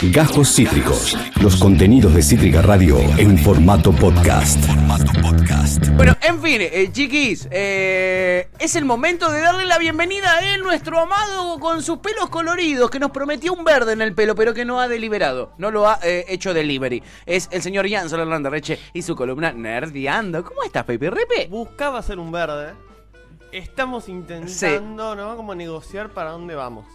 Gajos Cítricos. Los contenidos de Cítrica Radio en formato podcast. Bueno, en fin, eh, chiquis, eh, es el momento de darle la bienvenida a él, nuestro amado con sus pelos coloridos, que nos prometió un verde en el pelo, pero que no ha deliberado, no lo ha eh, hecho delivery. Es el señor Jan Hernández Reche y su columna Nerdeando. ¿Cómo estás, Pepe Repe? Buscaba hacer un verde. Estamos intentando, ¿no? Como negociar para dónde vamos.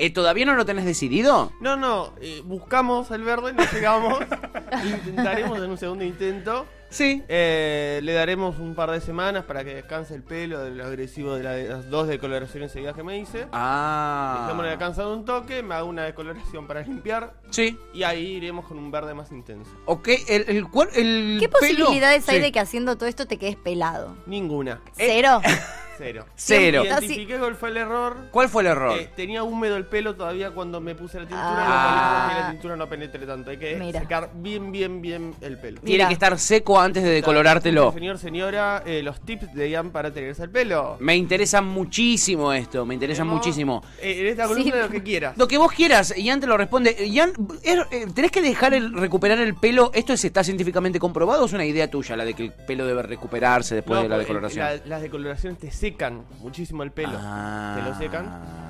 Eh, ¿Todavía no lo tenés decidido? No, no, eh, buscamos el verde, no llegamos. Intentaremos en un segundo intento. Sí. Eh, le daremos un par de semanas para que descanse el pelo del agresivo de, la- de las dos decoloraciones seguidas que me hice. Ah. Dejémosle descansado un toque, me hago una decoloración para limpiar. Sí. Y ahí iremos con un verde más intenso. Ok, el, el, cual- el ¿Qué pelo- posibilidades hay Sí. de que haciendo todo esto te quedes pelado? Ninguna. ¿Cero? Cero. Cero. Identifiqué cuál fue el error. ¿Cuál fue el error? Eh, tenía húmedo el pelo todavía cuando me puse la tintura Ah. y la tintura no penetre tanto. Hay que Mira. secar bien, bien, bien el pelo. Tiene Mira. que estar seco antes de decolorártelo. Señor, señora, eh, los tips de Ian para tenerse el pelo. Me interesa muchísimo esto, me interesa Tenemos, muchísimo. eh, en esta columna Sí. lo que quieras. Lo que vos quieras, Ian te lo responde. Ian, er- eh, ¿tenés que dejar el recuperar el pelo? ¿Esto es, está científicamente comprobado o es una idea tuya, la de que el pelo debe recuperarse después No, de la decoloración? la- las decoloraciones te secan muchísimo el pelo. Ah. Te lo secan.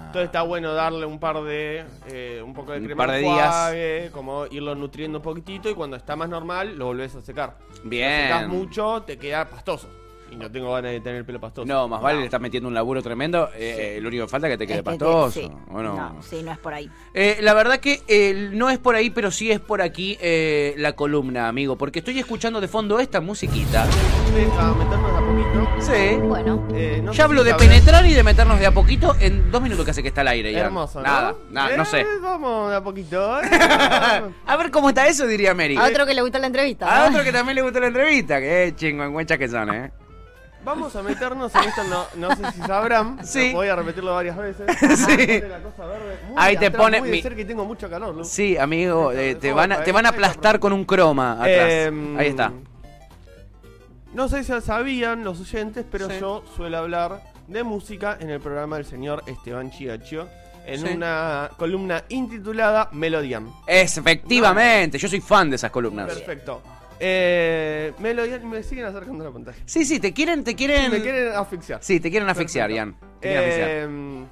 Entonces está bueno darle un par de. eh, un poco de Un crema par de enjuague, como irlo nutriendo un poquitito y cuando está más normal lo volvés a secar. Bien. Si lo secás mucho, te queda pastoso. Y no tengo ganas de tener el pelo pastoso. No, más vale, le estás metiendo un laburo tremendo. eh, Lo único que falta es que te quede Es que te- pastoso. sí. ¿o no? No, sí, no es por ahí. Eh, la verdad que eh, no es por ahí, pero sí es por aquí eh, la columna, amigo. Porque estoy escuchando de fondo esta musiquita. A meternos de a poquito. Sí. Bueno, Eh, no sé Ya hablo si de sabrás- penetrar y de meternos de a poquito en dos minutos que hace que está al aire ya. Hermoso, ¿no? Nada, nada, no Eh, sé. Vamos de a poquito. ¿eh? A ver cómo está eso, diría Mary. a otro que le gustó la entrevista. A ¿no? otro que también le gustó la entrevista. Que chingüengüenchas que son, ¿eh? Vamos a meternos en esto, no, no sé si sabrán. Sí. Voy a repetirlo varias veces. Sí. La cosa verde Ahí te atrás, pone muy mi- y tengo mucho calor, Lu. Sí, amigo, eh, te, ¿Cómo van a, va, te eh? van a Ahí aplastar con un croma atrás. Em, Ahí está. No sé si sabían los oyentes, pero Sí. yo suelo hablar de música en el programa del señor Esteban Chiacho en Sí. una columna intitulada Melodian. Es, efectivamente, yo soy fan de esas columnas. Perfecto. Eh, me siguen acercando a la pantalla. Sí, sí, te quieren, te quieren. Me quieren asfixiar. Sí, te quieren asfixiar. Ian. Te quieren asfixiar. Eh,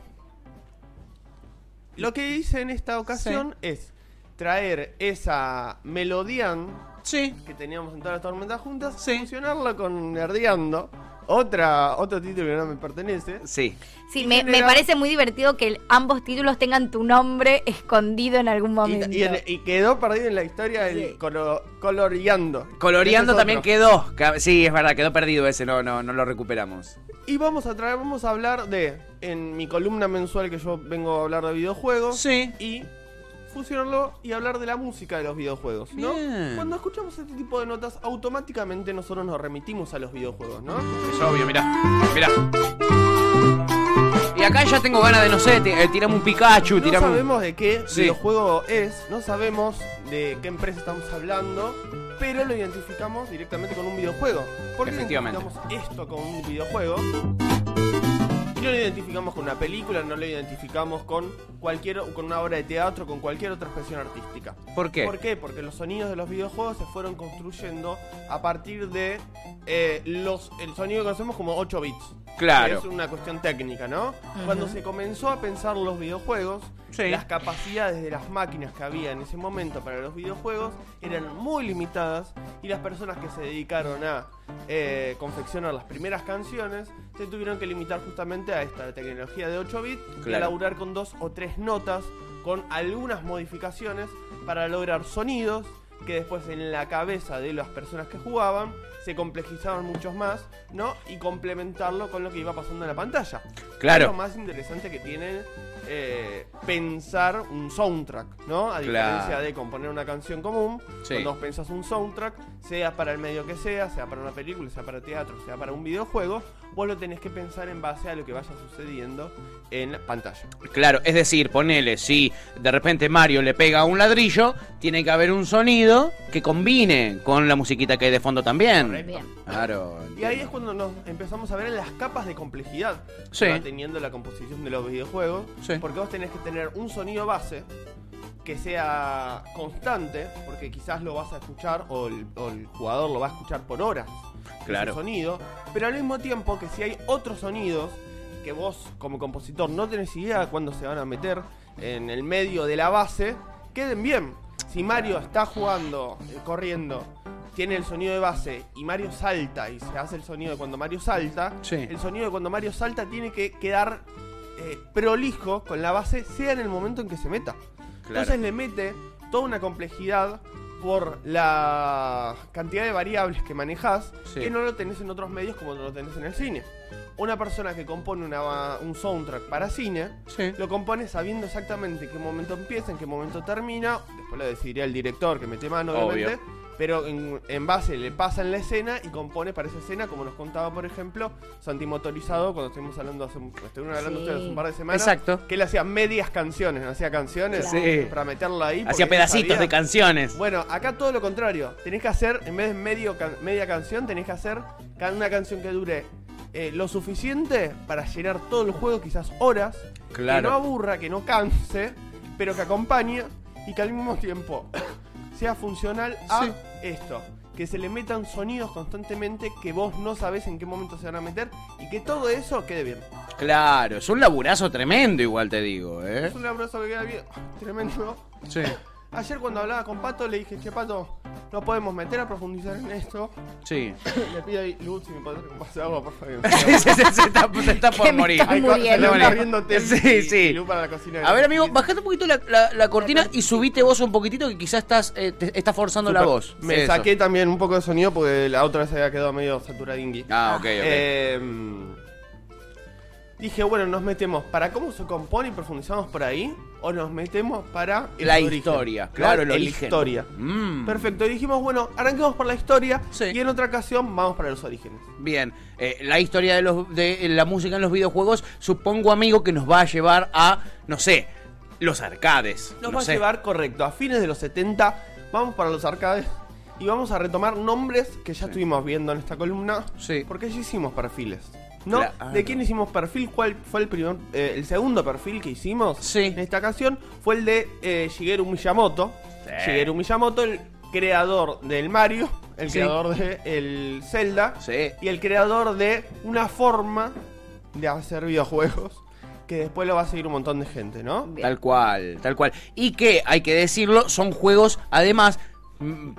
lo que hice en esta ocasión es traer esa Melodian Sí. que teníamos en todas las tormentas juntas, Sí. fusionarla con Nerdeando, otra, otro título que no me pertenece. Sí. Sí, me, me parece muy divertido que el- ambos títulos tengan tu nombre escondido en algún momento. y en- y quedó perdido en la historia el Sí. colo- coloreando. Coloreando es también quedó. Sí, es verdad, quedó perdido ese, no, no, no lo recuperamos. Y vamos a traer, vamos a hablar de, en mi columna mensual que yo vengo a hablar de videojuegos. Sí. Y fusionarlo y hablar de la música de los videojuegos, ¿no? Bien. Cuando escuchamos este tipo de notas, automáticamente nosotros nos remitimos a los videojuegos, ¿no? Es obvio, mirá. Mirá. Y acá ya tengo ganas de, no sé, eh, tirame un Pikachu, No tirame un- sabemos de qué Sí. videojuego es, no sabemos de qué empresa estamos hablando, pero lo identificamos directamente con un videojuego. ¿Por qué Efectivamente. identificamos esto con un videojuego? Y no lo identificamos con una película, no lo identificamos con cualquier con una obra de teatro, con cualquier otra expresión artística. ¿Por qué? ¿Por qué? Porque los sonidos de los videojuegos se fueron construyendo a partir de eh, los el sonido que conocemos como 8 bits. Claro. Es una cuestión técnica, ¿no? Cuando se comenzó a pensar los videojuegos, Sí. las capacidades de las máquinas que había en ese momento para los videojuegos eran muy limitadas y las personas que se dedicaron a eh, confeccionar las primeras canciones se tuvieron que limitar justamente a esta tecnología de 8 bits y a laburar con dos o tres notas con algunas modificaciones para lograr sonidos que después en la cabeza de las personas que jugaban se complejizaban muchos más, ¿no? Y complementarlo con lo que iba pasando en la pantalla. Claro. Es lo más interesante que tiene eh, pensar un soundtrack, ¿no? A diferencia Claro. de componer una canción común, Sí. cuando pensás un soundtrack, sea para el medio que sea, sea para una película, sea para teatro, sea para un videojuego, vos lo tenés que pensar en base a lo que vaya sucediendo en la pantalla. Claro, es decir, ponele, si de repente Mario le pega a un ladrillo, tiene que haber un sonido que combine con la musiquita que hay de fondo también. Bien. Claro. Y ahí es cuando nos empezamos a ver en las capas de complejidad Sí. que va teniendo la composición de los videojuegos. Sí. Porque vos tenés que tener un sonido base que sea constante, porque quizás lo vas a escuchar o el, o el jugador lo va a escuchar por horas. Ese Claro. sonido, pero al mismo tiempo que si hay otros sonidos que vos como compositor no tenés idea de cuándo se van a meter en el medio de la base, queden bien. Si Mario está jugando, eh, corriendo, tiene el sonido de base y Mario salta y se hace el sonido de cuando Mario salta, Sí. el sonido de cuando Mario salta tiene que quedar eh, prolijo con la base, sea en el momento en que se meta. Entonces le mete toda una complejidad por la cantidad de variables que manejas Sí. que no lo tenés en otros medios como lo tenés en el cine. Una persona que compone una- un soundtrack para cine Sí. lo compone sabiendo exactamente en qué momento empieza, en qué momento termina. Después lo decidiría el director que mete mano, obviamente. Obvio. Pero en, en base le pasa en la escena y compone para esa escena, como nos contaba, por ejemplo, Santi Motorizado, cuando estuvimos hablando hace, un- estuvieron hablando Sí. ustedes hace un par de semanas. Exacto. Que él hacía medias canciones, no hacía canciones Sí. para meterlo ahí. Hacía pedacitos sabía- de canciones. Bueno, acá todo lo contrario. Tenés que hacer, en vez de medio can- media canción, tenés que hacer una canción que dure eh, lo suficiente para llenar todo el juego, quizás horas. Que no Claro. aburra, que no canse, pero que acompañe y que al mismo tiempo sea funcional a Sí. esto. Que se le metan sonidos constantemente que vos no sabés en qué momento se van a meter y que todo eso quede bien. Claro, es un laburazo tremendo, igual te digo, ¿eh? Es un abrazo que queda bien. Tremendo. Sí. Ayer cuando hablaba con Pato le dije, che Pato, no podemos meter a profundizar en esto. Sí. Le pido ahí, Luz, si me pasar agua, por favor. se, se- se está, se está por morir. está muriendo. está Sí, y- sí. y Lu para la cocina. A ver, amigo, bajate un poquito la, la- la cortina y subite vos un poquitito que quizás estás, eh, te estás forzando la voz. Me saqué también un poco de sonido porque la otra vez había quedado medio saturadingui. Ah, ok, ok. Eh, dije, bueno, nos metemos para cómo se compone y profundizamos por ahí, o nos metemos para el la origen, historia, claro, el La origen. historia. Mm. Perfecto, y dijimos, bueno, arranquemos por la historia Sí. y en otra ocasión vamos para los orígenes. Bien, eh, la historia de, los, de la música en los videojuegos, supongo, amigo, que nos va a llevar a, no sé, los arcades. Nos no va sé. a llevar, correcto, a fines de los 70, vamos para los arcades y vamos a retomar nombres que ya estuvimos viendo en esta columna, Sí. porque ya hicimos perfiles. ¿No? Claro. ¿De quién hicimos perfil? ¿Cuál fue el primer, eh, el segundo perfil que hicimos? Sí. En esta ocasión fue el de eh, Shigeru Miyamoto. Sí. Shigeru Miyamoto, el creador del Mario, el Sí. creador de el Zelda Sí. y el creador de una forma de hacer videojuegos que después lo va a seguir un montón de gente, ¿no? Bien. Tal cual, tal cual. Y que, hay que decirlo, son juegos, además,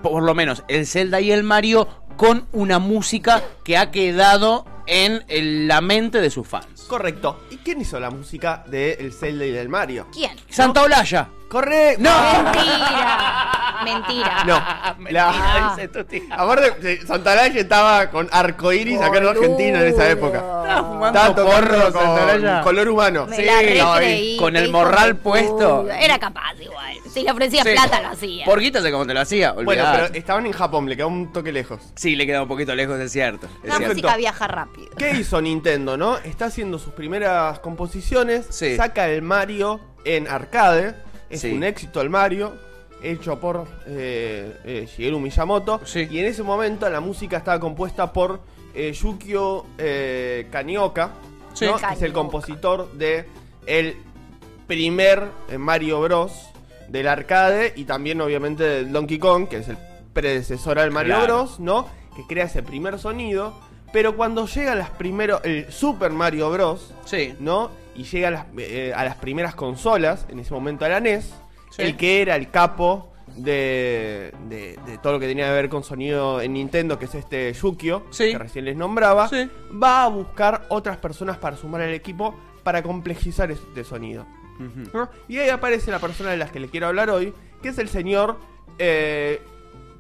por lo menos el Zelda y el Mario, con una música que ha quedado en el- la mente de sus fans. Correcto. ¿Y quién hizo la música de El Zelda y del Mario? ¿Quién? Santa Olaya. ¡Correcto! ¡No! Mentira. Mentira. No. La... Dice tu tía. Aparte, Santalaye estaba con arcoiris acá en. Argentina en esa época. Estaba fumando porro, color humano. Me Sí, la no, recreí. con el hijo morral de puesto. puta. Era capaz igual. Si le ofrecía Sí. plata, lo hacía. Por guita sé cómo te lo hacía, Bueno, olvidate. pero estaban en Japón, le quedaba un toque lejos. Sí, le queda un poquito lejos, es cierto. Es La cierto. Música viaja rápido. ¿Qué hizo Nintendo, no? Está haciendo sus primeras composiciones, Sí. saca el Mario en arcade, es Sí. un éxito el Mario, hecho por eh, eh, Shigeru Miyamoto, Sí. y en ese momento la música estaba compuesta por eh, Yukio eh, Kanioka, Sí. ¿no? que es el compositor de el primer eh, Mario Bros. del arcade y también obviamente del Donkey Kong, que es el predecesor al Mario Claro. Bros, ¿no? Que crea ese primer sonido. Pero cuando llega las primero, el Super Mario Bros, Sí. ¿no? Y llega a las, eh, a las primeras consolas, en ese momento a la NES, Sí. el que era el capo de, de- de todo lo que tenía que ver con sonido en Nintendo, que es este Yukio, Sí. que recién les nombraba, Sí. va a buscar otras personas para sumar al equipo para complejizar este sonido. Y ahí aparece la persona de las que le quiero hablar hoy, que es el señor eh,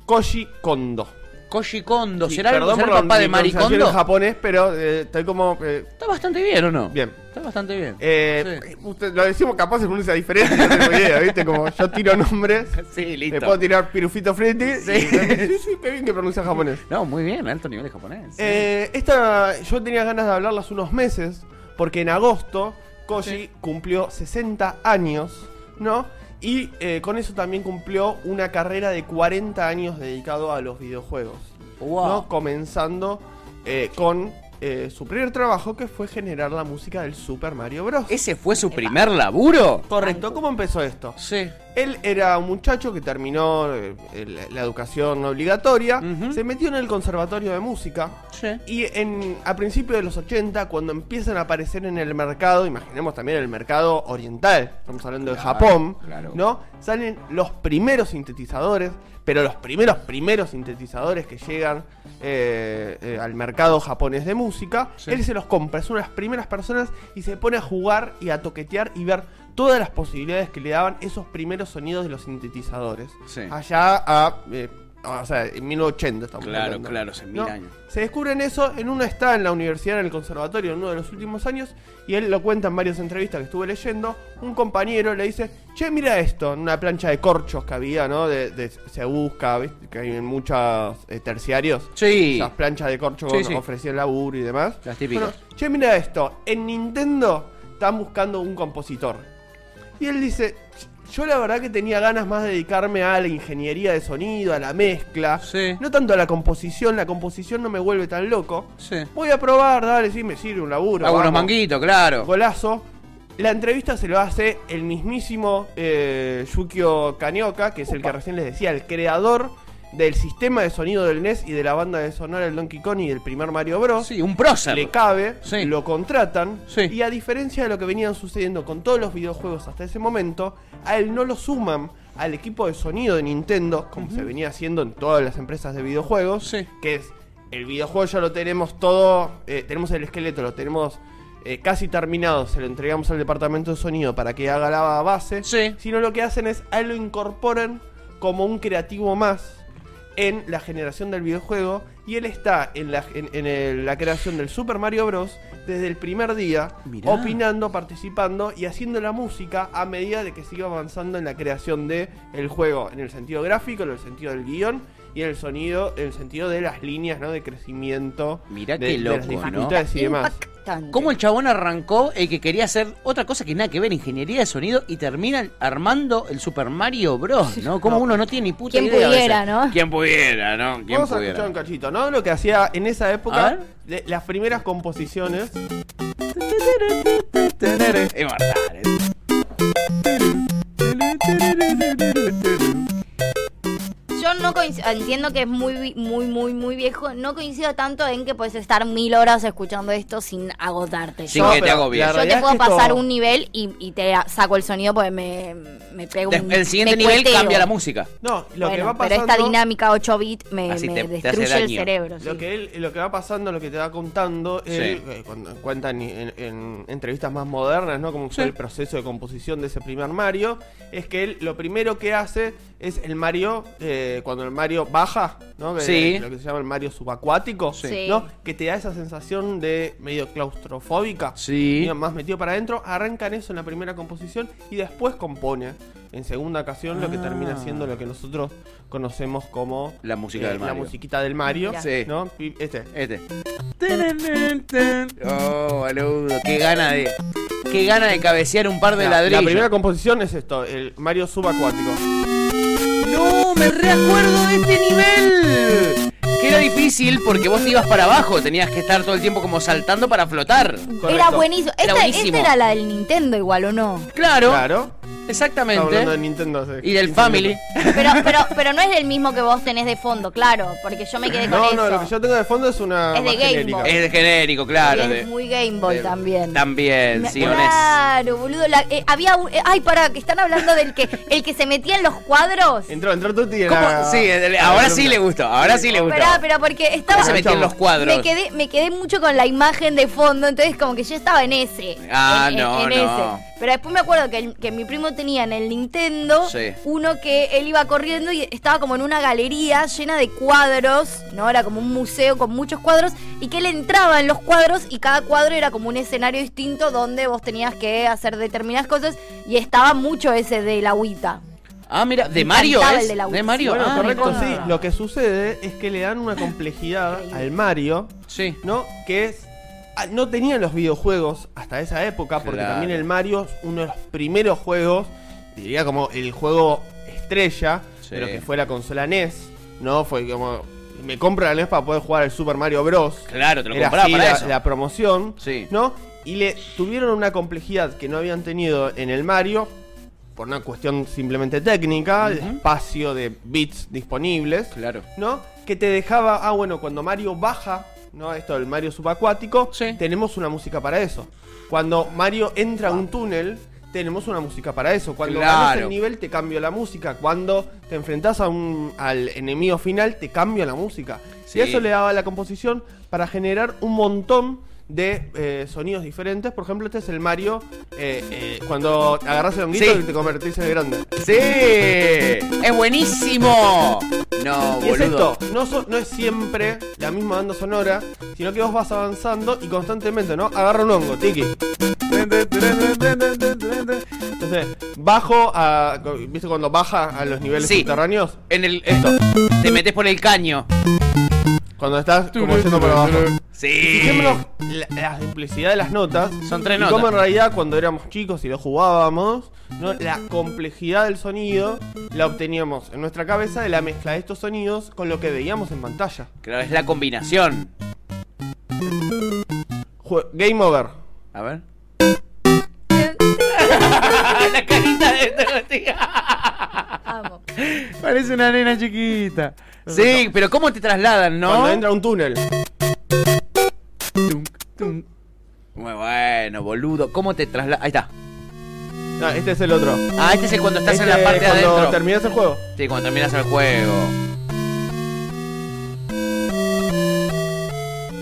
Koji Kondo. Koji Kondo, Sí, ¿será, el, papá de mi Mari pronunciación Kondo? en japonés, pero eh, estoy como... eh, Está bastante bien, ¿o no? bien. Está bastante bien. Eh, Sí. usted- lo decimos capaz de pronuncia diferente, no tengo idea, ¿viste? Como yo tiro nombres, Sí, listo. puedo tirar Pirufito Freddy. Sí. y- sí, sí, qué bien que pronuncia japonés. No, muy bien, alto nivel de japonés. Eh, esta, yo tenía ganas de hablarla hace unos meses, porque en agosto Koji Sí. cumplió 60 años, ¿no? Y eh, con eso también cumplió una carrera de 40 años dedicado a los videojuegos, wow. ¿no? Comenzando eh, con eh, su primer trabajo, que fue generar la música del Super Mario Bros. ¿Ese fue su primer laburo? Correcto, ¿cómo empezó esto? Sí. Él era un muchacho que terminó eh, la educación obligatoria, se metió en el conservatorio de música Sí. y en, a principios de los 80, cuando empiezan a aparecer en el mercado, imaginemos también el mercado oriental, estamos hablando de Japón, claro. ¿no? Salen los primeros sintetizadores, pero los primeros, primeros sintetizadores que llegan eh, eh, al mercado japonés de música, Sí. él se los compra, es una de las primeras personas y se pone a jugar y a toquetear y ver todas las posibilidades que le daban esos primeros sonidos de los sintetizadores. Sí. Allá a... eh, o sea, en 1980 estamos Claro, hablando. claro, hace mil años. Se descubren eso, en una está en la universidad, en el conservatorio, en uno de los últimos años, y él lo cuenta en varias entrevistas que estuve leyendo. Un compañero le dice, che, mira esto, en una plancha de corchos que había, ¿no? De, de- se busca, ¿viste? que hay en muchos eh, terciarios. Sí. Esas planchas de corcho Sí, que sí. ofrecían laburo y demás. Las típicas. Bueno, che, mira esto, en Nintendo están buscando un compositor. Y él dice, yo la verdad que tenía ganas más de dedicarme a la ingeniería de sonido, a la mezcla. Sí. No tanto a la composición, la composición no me vuelve tan loco. Sí. Voy a probar, dale, sí, me sirve un laburo. Hago unos manguitos, claro. Golazo. La entrevista se lo hace el mismísimo eh, Yukio Kanioka, que es el que recién les decía, el creador del sistema de sonido del NES y de la banda de sonar del Donkey Kong y del primer Mario Bros. Sí, un prócer. Le cabe, Sí. lo contratan Sí. y a diferencia de lo que venían sucediendo con todos los videojuegos hasta ese momento, a él no lo suman al equipo de sonido de Nintendo, como se venía haciendo en todas las empresas de videojuegos, Sí. que es el videojuego ya lo tenemos todo, eh, tenemos el esqueleto, lo tenemos eh, casi terminado, se lo entregamos al departamento de sonido para que haga la base, Sí. sino lo que hacen es a él lo incorporan como un creativo más en la generación del videojuego y él está en la, en, en el- la creación del Super Mario Bros. desde el primer día, Mirá. opinando, participando y haciendo la música a medida de que siga avanzando en la creación de el juego, en el sentido gráfico, en el sentido del guion y el sonido, en el sentido de las líneas ¿no? de crecimiento, Mirá de, qué de loco, las ¿no? dificultades y demás. Impactante. ¿Cómo el chabón arrancó el que quería hacer otra cosa que nada que ver, ingeniería de sonido, y termina armando el Super Mario Bros, ¿no? Como No. uno no tiene ni puta ¿Quién idea. pudiera, no? ¿Quién pudiera, no? ¿Quién Vamos a pudiera? escuchar un cachito, ¿no? Lo que hacía en esa época, de las primeras composiciones. Es verdad. Entiendo que es muy, muy, muy, muy viejo. No coincido tanto en que puedes estar mil horas escuchando esto sin agotarte. Sin yo, que te pero agobie. la yo te puedo pasar un nivel y, y te saco el sonido porque me, me pego un El siguiente nivel cueteo. cambia la música. No, lo Bueno, que va pero pasando. esta dinámica 8 bit me, me te- te hace destruye el cerebro. Lo que, él, lo que va pasando, lo que te va contando, Sí. él, eh, cuando cuentan en, en entrevistas más modernas, ¿no? Como fue Sí. el proceso de composición de ese primer Mario, es que él lo primero que hace es el Mario, eh, cuando el Mario baja, ¿no? Que Sí. Lo que se llama el Mario subacuático, Sí. ¿no? Que te da esa sensación de medio claustrofóbica. Sí. medio más metido para adentro, arrancan eso en la primera composición y después compone en segunda ocasión lo que Ah. termina siendo lo que nosotros conocemos como La música eh, del Mario. La musiquita del Mario. Sí. ¿no? Y Este. Este. Oh, boludo. Qué gana de. Qué gana de cabecear un par de La, ladrillos. la primera composición es esto, el Mario subacuático. Me reacuerdo de este nivel. Que era difícil porque vos te ibas para abajo, tenías que estar todo el tiempo como saltando para flotar. Era buenísimo. esta era la del Nintendo igual, ¿o no? Claro, Claro. Estamos hablando de exactamente. Nintendo. hace Y del 15 Family. Pero, pero, pero no es el mismo que vos tenés de fondo, claro, porque yo me quedé con No, eso. no, lo que yo tengo de fondo es una Es de Game genérica. Boy. Es de genérico, claro. Y es de- muy Game Boy de- también. También, Me- sí, honesto. claro, boludo. la- eh, había un. eh, ay, para, que están hablando del que el que se metía en los cuadros. Entró, entró Tuti la- Sí, el- ahora sí le gustó, ahora sí le gustó. Esperá, pero porque estaba. Se metió en los cuadros. Me quedé, me quedé mucho con la imagen de fondo, entonces como que yo estaba en ese. Ah, en, en- no, en no. ese. Pero después me acuerdo que, el- que mi primo tenía en el Nintendo Sí. uno que él iba corriendo y estaba como en una galería llena de cuadros, ¿no? Era como un museo con muchos cuadros y que él entraba en los cuadros y cada cuadro era como un escenario distinto donde vos tenías que hacer determinadas cosas y estaba mucho ese de la agüita. Ah, mira, de Mario es. de la De. Mario. Bueno, ah, correcto, sí. Lo que sucede es que le dan una complejidad al Mario, Sí. ¿no? Que es. Ah, No tenían los videojuegos hasta esa época, porque Claro. también el Mario es uno de los primeros juegos, diría como el juego estrella Sí. de lo que fue la consola NES, ¿no? Fue como. Me compro la NES para poder jugar el Super Mario Bros. Claro, te lo Era así para la, eso. la promoción, Sí. ¿no? Y le tuvieron una complejidad que no habían tenido en el Mario por una cuestión simplemente técnica, de espacio de bits disponibles, Claro. ¿no? Que te dejaba, ah, bueno, cuando Mario baja, ¿no? Esto del Mario subacuático, Sí. tenemos una música para eso. Cuando Mario entra a un túnel, tenemos una música para eso. Cuando Claro. ganas el nivel, te cambia la música. Cuando te enfrentas a un, al enemigo final, te cambia la música. Sí. Y eso le daba a la composición para generar un montón de eh, sonidos diferentes. Por ejemplo, este es el Mario eh, eh, cuando agarras el honguito Sí. y te convertís en grande. ¡Sí! ¡Es buenísimo! No, Y es esto, no, so- no es siempre la misma banda sonora, sino que vos vas avanzando y constantemente, ¿no? Agarra un hongo, tiki. Entonces, bajo a. ¿Viste cuando baja a los niveles Sí. subterráneos? En el. Esto. Te metes por el caño. Cuando estás como yendo por abajo. Sí. Fijémonos la, la simplicidad de las notas. Son tres y notas. cómo en realidad cuando éramos chicos y lo jugábamos, ¿no? la complejidad del sonido la obteníamos en nuestra cabeza de la mezcla de estos sonidos con lo que veíamos en pantalla. Claro, es la combinación. Jue- Game over. A ver. la carita de esta tía. Amo. Parece una nena chiquita. Sí, pero ¿cómo te trasladan, no? Cuando entra un túnel. Muy bueno, boludo. ¿Cómo te trasladan? Ahí está. Ah, este es el otro. Ah, este es el cuando estás en Este, la parte de cuando adentro. terminas el juego. Sí, cuando terminas el juego.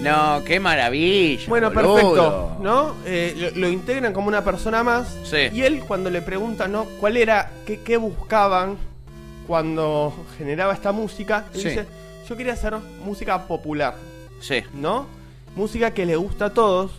No, qué maravilla. Bueno, boludo. perfecto, ¿no? Eh, lo, lo integran como una persona más. Sí. Y él cuando le pregunta, ¿no? ¿Cuál era, qué, qué buscaban cuando generaba esta música? Él Sí. dice, yo quería hacer música popular, Sí. ¿no? Música que le gusta a todos,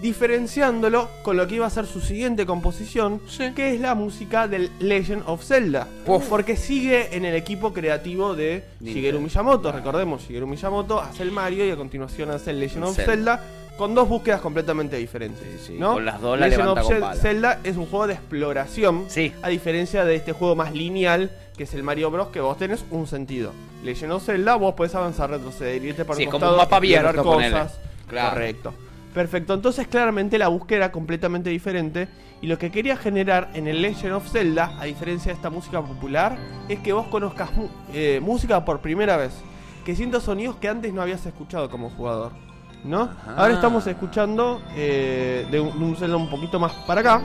diferenciándolo con lo que iba a ser su siguiente composición, Sí. que es la música del Legend of Zelda. Uf. Porque sigue en el equipo creativo de. Shigeru Miyamoto. Recordemos, Shigeru Miyamoto hace el Mario y a continuación hace el Legend of Zelda. Zelda. con dos búsquedas completamente diferentes. Sí, sí, ¿no? con las dos la Legend of con. Zelda es un juego de exploración, Sí. a diferencia de este juego más lineal que es el Mario Bros. que vos tenés un sentido. Legend of Zelda vos podés avanzar, retroceder, irte para Sí, como costado, un mapa explorar abierto, ponele. cosas. Claro. Correcto. Perfecto, entonces claramente la búsqueda era completamente diferente y lo que quería generar en el Legend of Zelda, a diferencia de esta música popular, es que vos conozcas eh, música por primera vez, que sientas sonidos que antes no habías escuchado como jugador, ¿no? Ajá. Ahora estamos escuchando eh, de, un, de un Zelda un poquito más para acá,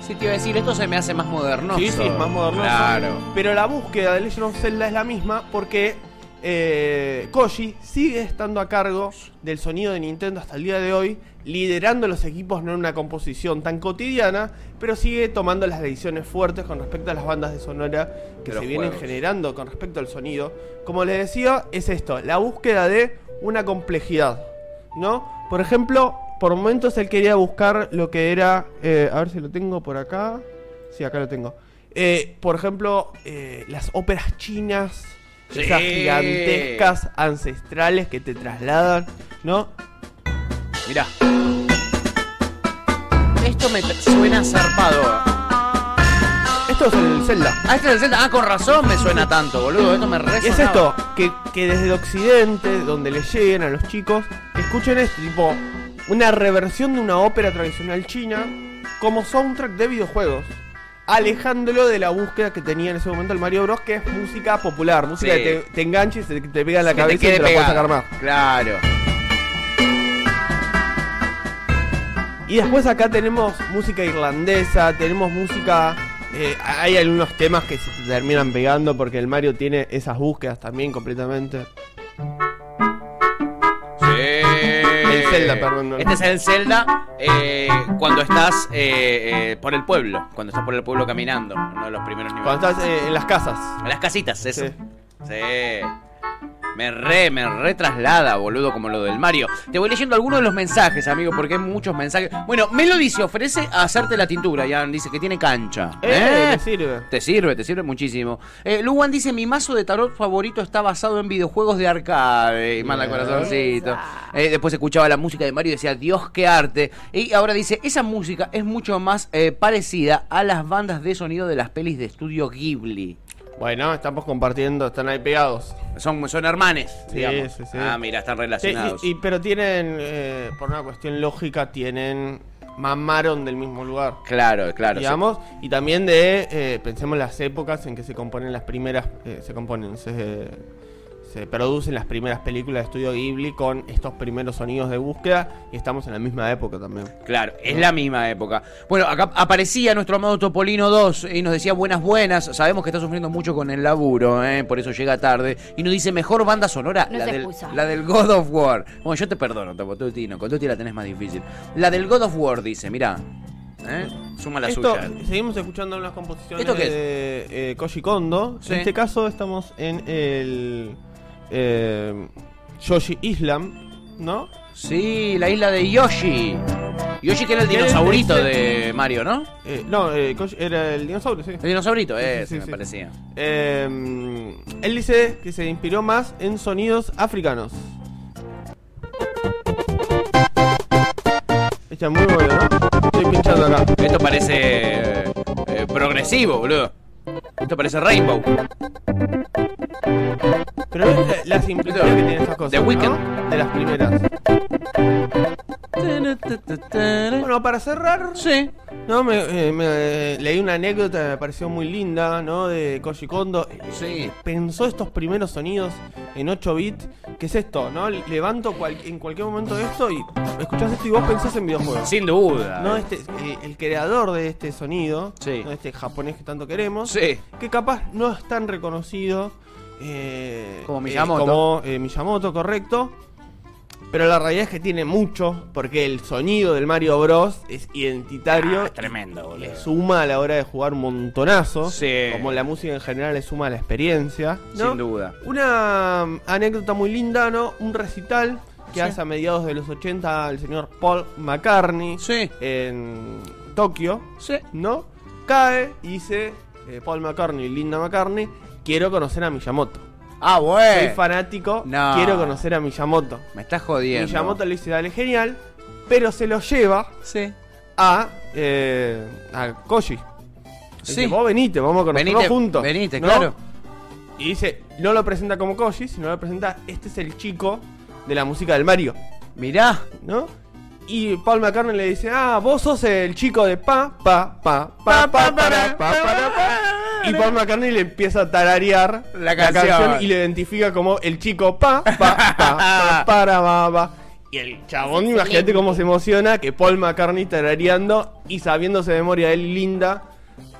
Sí, te iba a decir, esto se me hace más moderno. Sí, sí, es más modernoso. Claro. pero la búsqueda de Legend of Zelda es la misma porque eh, Koji sigue estando a cargo del sonido de Nintendo hasta el día de hoy, liderando los equipos no en una composición tan cotidiana, pero sigue tomando las decisiones fuertes con respecto a las bandas de sonora que De se vienen juegos. generando con respecto al sonido. Como les decía, es esto, la búsqueda de una complejidad, ¿no? Por ejemplo, por momentos él quería buscar lo que era, eh, a ver si lo tengo por acá, sí, acá lo tengo. Eh, por ejemplo, eh, las óperas chinas, Sí. esas gigantescas ancestrales que te trasladan, ¿no? Mirá. Esto me suena zarpado. Esto es el Zelda. Ah, este es el Zelda. Ah, con razón me suena tanto, boludo. Esto me Y resuena. es esto, que, que desde el occidente, donde le lleguen a los chicos, escuchen esto, tipo, una reversión de una ópera tradicional china como soundtrack de videojuegos. Alejándolo de la búsqueda que tenía en ese momento el Mario Bros, que es música popular, música Sí. que te, te enganche y se te, te pega en la Que te cabeza y quede te la puedes sacar más. Claro. Y después acá tenemos música irlandesa, tenemos música... eh, hay algunos temas que se te terminan pegando porque el Mario tiene esas búsquedas también completamente. Zelda, perdón, no. Este es el Zelda eh, cuando estás eh, eh, por el pueblo. Cuando estás por el pueblo caminando. Uno de los primeros niveles. Cuando estás eh, en las casas. En las casitas, eso. Sí. Sí. Me re, me re traslada, boludo, como lo del Mario. Te voy leyendo algunos de los mensajes, amigo, porque hay muchos mensajes. Bueno, Melody se ofrece a hacerte la tintura, ya dice que tiene cancha. Eh, me sirve. Te sirve, te sirve muchísimo. Eh, Luwan dice, mi mazo de tarot favorito está basado en videojuegos de arcade. Y manda corazoncito. Eh, después escuchaba la música de Mario y decía, Dios, qué arte. Y ahora dice, esa música es mucho más eh, parecida a las bandas de sonido de las pelis de estudio Ghibli. Bueno, estamos compartiendo, están ahí pegados. Son, son hermanes, Sí, digamos. sí, sí. Ah, mira, están relacionados. y- y- pero tienen, eh, por una cuestión lógica, tienen mamaron del mismo lugar. Claro, claro. sí. digamos, y también de, eh, pensemos las épocas en que se componen las primeras, eh, se componen, se, se producen las primeras películas de estudio Ghibli con estos primeros sonidos de búsqueda y estamos en la misma época también. Claro, es la misma época. Bueno, acá aparecía nuestro amado Topolino 2 y nos decía buenas, buenas. Sabemos que está sufriendo mucho con el laburo, ¿eh? por eso llega tarde. Y nos dice mejor banda sonora, No la, del, la del God of War. Bueno, yo te perdono, Topotutino, con Tuti la tenés más difícil. La del God of War dice, mirá, ¿eh? suma la Esto, suya. seguimos escuchando unas composiciones ¿Esto qué es? de eh, Koji Kondo. Sí. En este caso estamos en el eh, Yoshi Island, ¿no? Sí, la isla de Yoshi. Yoshi que era el ¿Qué dinosaurito de Mario, ¿no? Eh, no, eh, era el dinosaurio, sí. El dinosaurito, Sí, sí, ese sí, me sí. parecía. Eh, él dice que se inspiró más en sonidos africanos. Está muy bueno, ¿no? Estoy pinchando acá. Esto parece progresivo, boludo. Esto parece Rainbow. Pero ves la, que tiene esas cosas. The ¿no? Weeknd. De las primeras. Bueno, para cerrar, Sí. no me, eh, me, eh, leí una anécdota que me pareció muy linda, ¿no? De Koji Kondo. Sí. Pensó estos primeros sonidos en 8 bits. ¿Qué es esto, no? Levanto cual- en cualquier momento esto y escuchás esto y vos pensás en videojuegos. Sin duda. No, este, eh, el creador de este sonido, Sí. ¿no? este japonés que tanto queremos, Sí. que capaz no es tan reconocido eh, Como eh, Miyamoto. como, eh, Miyamoto, correcto. Pero la realidad es que tiene mucho, porque el sonido del Mario Bros. es identitario. Ah, tremendo, boludo. Le suma a la hora de jugar un montonazo. Sí. Como la música en general le suma a la experiencia. ¿no? Sin duda. Una mm, anécdota muy linda, ¿no? Un recital que Sí. hace a mediados de los 80 el señor Paul McCartney Sí. en Tokio, Sí. ¿no? Cae y dice eh, Paul McCartney y Linda McCartney, quiero conocer a Miyamoto. Ah, Soy bueno. fanático, No. quiero conocer a Miyamoto. Me estás jodiendo. Miyamoto le dice, dale, genial, pero se lo lleva Sí. a, eh, a Koji. Sí. Dice, vos venite, vamos a conocerlo Venite, juntos. venite, ¿no? claro. Y dice, no lo presenta como Koji, sino lo presenta, este es el chico de la música del Mario, Mirá. ¿no? Y Paul McCartney le dice, ah, vos sos el chico de pa, pa, pa, pa, pa, para, pa, para, pa. Y Paul McCartney le empieza a tararear La canción. y le identifica como el chico pa, pa, pa, pa, para, pa, pa. Y el chabón, imagínate cómo se emociona que Paul McCartney tarareando y sabiéndose de memoria él linda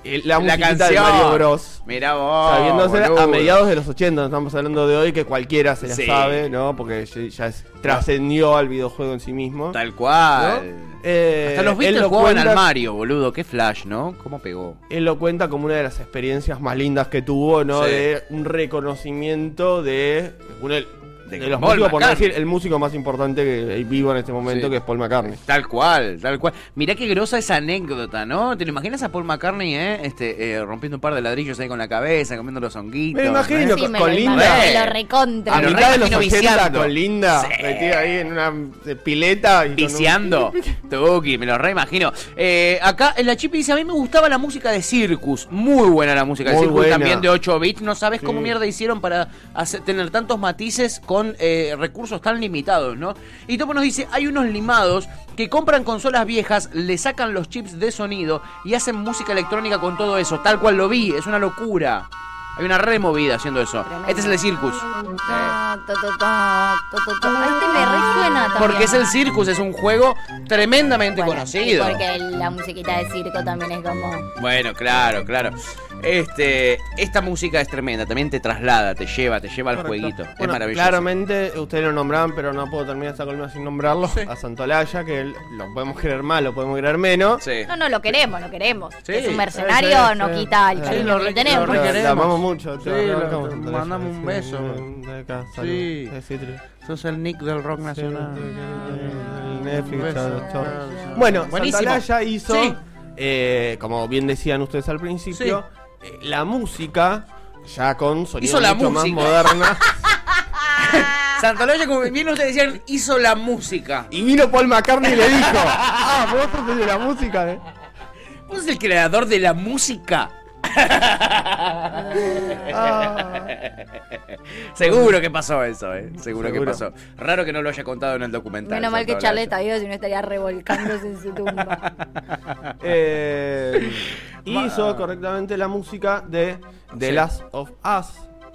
la, La musiquita de canción. Mario Bros. Mirá vos. Sabiéndose a boludo. mediados de los 80, no estamos hablando de hoy que cualquiera se la Sí. sabe, ¿no? Porque ya, es- trascendió al videojuego en sí mismo. Tal cual. ¿no? Eh, Hasta los Beatles lo jugaban cuenta- al Mario, boludo. Qué flash, ¿no? ¿Cómo pegó? Él lo cuenta como una de las experiencias más lindas que tuvo, ¿no? Sí. De un reconocimiento de uno de, los músicos, por decir el músico más importante que hay vivo en este momento, Sí. que es Paul McCartney. Tal cual, tal cual. Mirá qué grosa esa anécdota, ¿no? ¿Te lo imaginas a Paul McCartney, eh? Este, eh, rompiendo un par de ladrillos ahí con la cabeza, comiendo los honguitos. Me imagino. ¿eh? Sí, con- me con lo Linda. imagino, Eh. me lo recontra. A mitad de los re 80 viciando. con Linda, Sí. metida ahí en una eh, pileta y un- Viciando. Tuki, me lo reimagino. Eh, acá en la Chipi dice, a mí me gustaba la música de Circus. Muy buena la música de Circus, buena. también de 8 bits. No sabes cómo mierda hicieron para hacer- tener tantos matices con eh, recursos tan limitados, ¿no? Y Topo nos dice, hay unos limados que compran consolas viejas, le sacan los chips de sonido y hacen música electrónica con todo eso. Tal cual lo vi, es una locura. Hay una removida haciendo eso. Tremendo. Este es el Circus. Este me resuena también. Porque es el Circus, es un juego tremendamente Bueno, conocido. Porque la musiquita de circo también es como. Bueno, claro, claro. Este, esta música es tremenda, también te traslada, te lleva, te lleva al Correcto. jueguito. es Bueno, maravilloso. Claramente, ustedes lo nombraban, pero no puedo terminar esta columna sin nombrarlo. A Santolaya, que él- lo podemos creer más, lo podemos creer menos. Sí. No, no, lo queremos, lo queremos. Sí. es un mercenario, sí, no sí. quita el Sí, cariño lo que re- le tenemos. lo queremos. te amamos mucho. Sí, te lo- bancamos, te Santolaya. mandamos un Sí, beso. de acá, Sí. salud. Sí. Sos el Nick del rock El nacional. Netflix, Beso. chao, chao. Beso. Bueno, Buenísimo. Santolaya hizo, Sí. eh, como bien decían ustedes al principio, eh, la música ya con Hizo la mucho música. más moderna. Santolaya, como bien ustedes decían, hizo la música. y vino Paul McCartney y le dijo, ah, vos sos el de la música. eh". ¿Vos sos el creador de la música? Seguro que pasó eso, ¿eh? Seguro, que pasó. Raro que no lo haya contado en el documental. Menos mal que está vivo, si no estaría revolcándose en su tumba. Eh, hizo correctamente la música de The Sí. Last of Us,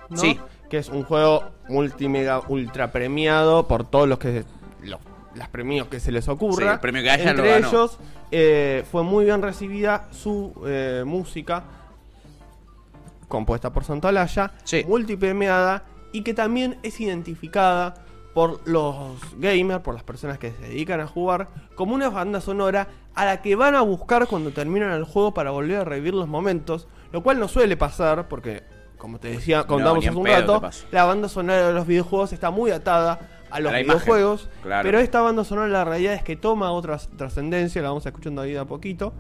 ¿no? Sí. que es un juego multimega ultra premiado por todos los que los, los premios que se les ocurra. Sí, el premio que haya Entre lo ganó. ellos eh, fue muy bien recibida su eh, música compuesta por Santolaya, Sí. multipremiada y que también es identificada por los gamers, por las personas que se dedican a jugar, como una banda sonora a la que van a buscar cuando terminan el juego para volver a revivir los momentos, lo cual no suele pasar porque, como te decía, contamos hace un rato, la banda sonora de los videojuegos está muy atada a los videojuegos, claro. pero esta banda sonora la realidad es que toma otra trascendencia, la vamos escuchando ahí de a poquito,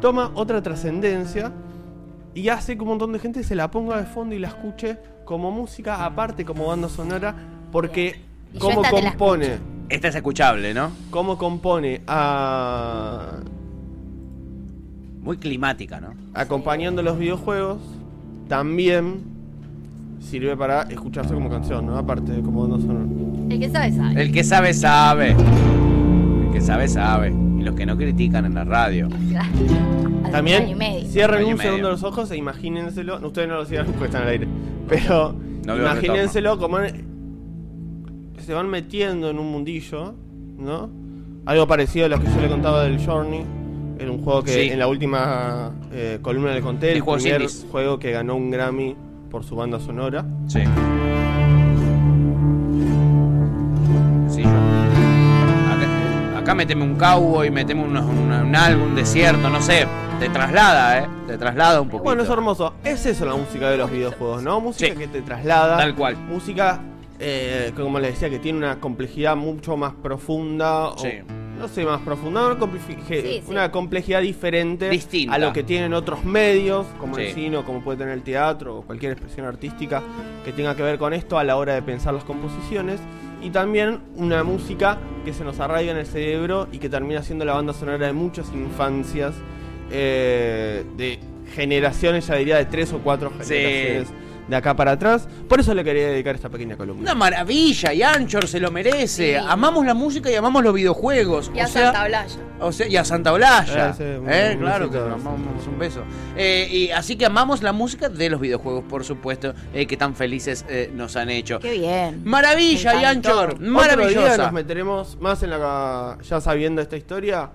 toma otra trascendencia y hace que un montón de gente se la ponga de fondo y la escuche como música aparte, como banda sonora, porque Y cómo esta compone, Esta es escuchable, ¿no? cómo compone a Muy climática, ¿no? acompañando los videojuegos, también sirve para escucharse como canción, ¿no? Aparte de como banda sonora. El que sabe, sabe. El que sabe, sabe. Que sabe, sabe. Y los que no critican en la radio. También cierren un segundo los ojos e imagínenselo. no, Ustedes no lo cierran porque están al aire. Pero No imagínenselo como en- se van metiendo en un mundillo, ¿no? Algo parecido a lo que yo le contaba del Journey. Era un juego que Sí. en la última eh, columna le conté. El primer juego que ganó un Grammy por su banda sonora. Sí, Acá, meteme un cowboy, meteme un, un, un algo, un desierto, no sé. Te traslada, ¿eh? Te traslada un poquito. Bueno, es hermoso. Es eso la música de los videojuegos, ¿no? Música Sí. que te traslada. Tal cual. Música, eh, como les decía, que tiene una complejidad mucho más profunda. o- Sí. no sé, más profunda. Una, Sí, sí. una complejidad diferente Distinta. a lo que tienen otros medios, como el cine, o como puede tener el teatro, o cualquier expresión artística que tenga que ver con esto a la hora de pensar las composiciones. Y también una música que se nos arraiga en el cerebro y que termina siendo la banda sonora de muchas infancias, eh, de generaciones, ya diría de tres o cuatro Sí. De acá para atrás. Por eso le quería dedicar esta pequeña columna. Una maravilla, y Anchor se lo merece. Sí. Amamos la música y amamos los videojuegos. Y a o sea, Santa Blaya. O sea, y a Santa Olalla. Eh, sí, un- Eh, un claro que amamos un beso. Eh, y así que amamos la música de los videojuegos, por supuesto, eh, que tan felices eh, nos han hecho. Qué bien. Maravilla, y. Anchor. Otro día Maravillosa. nos meteremos más en la. Ya sabiendo esta historia,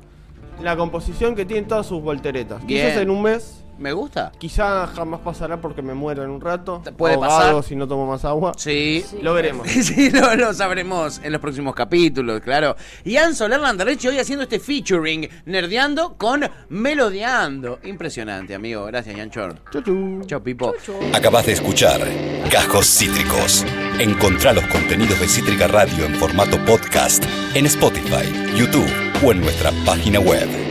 la composición que tienen todas sus volteretas. Bien. Quizás en un mes, Me gusta. quizá jamás pasará porque me muero en un rato. Puede ahogado pasar. si no tomo más agua. Sí. Sí. Lo veremos. Sí, lo, lo sabremos en los próximos capítulos, claro. Ian Soler Landerreche hoy haciendo este featuring, nerdeando con melodiando. Impresionante, amigo. Gracias, Ian Chor. Chu, chu. Chao, Pipo. Acabas de escuchar Cajos Cítricos. Encontrá los contenidos de Cítrica Radio en formato podcast en Spotify, YouTube o en nuestra página web.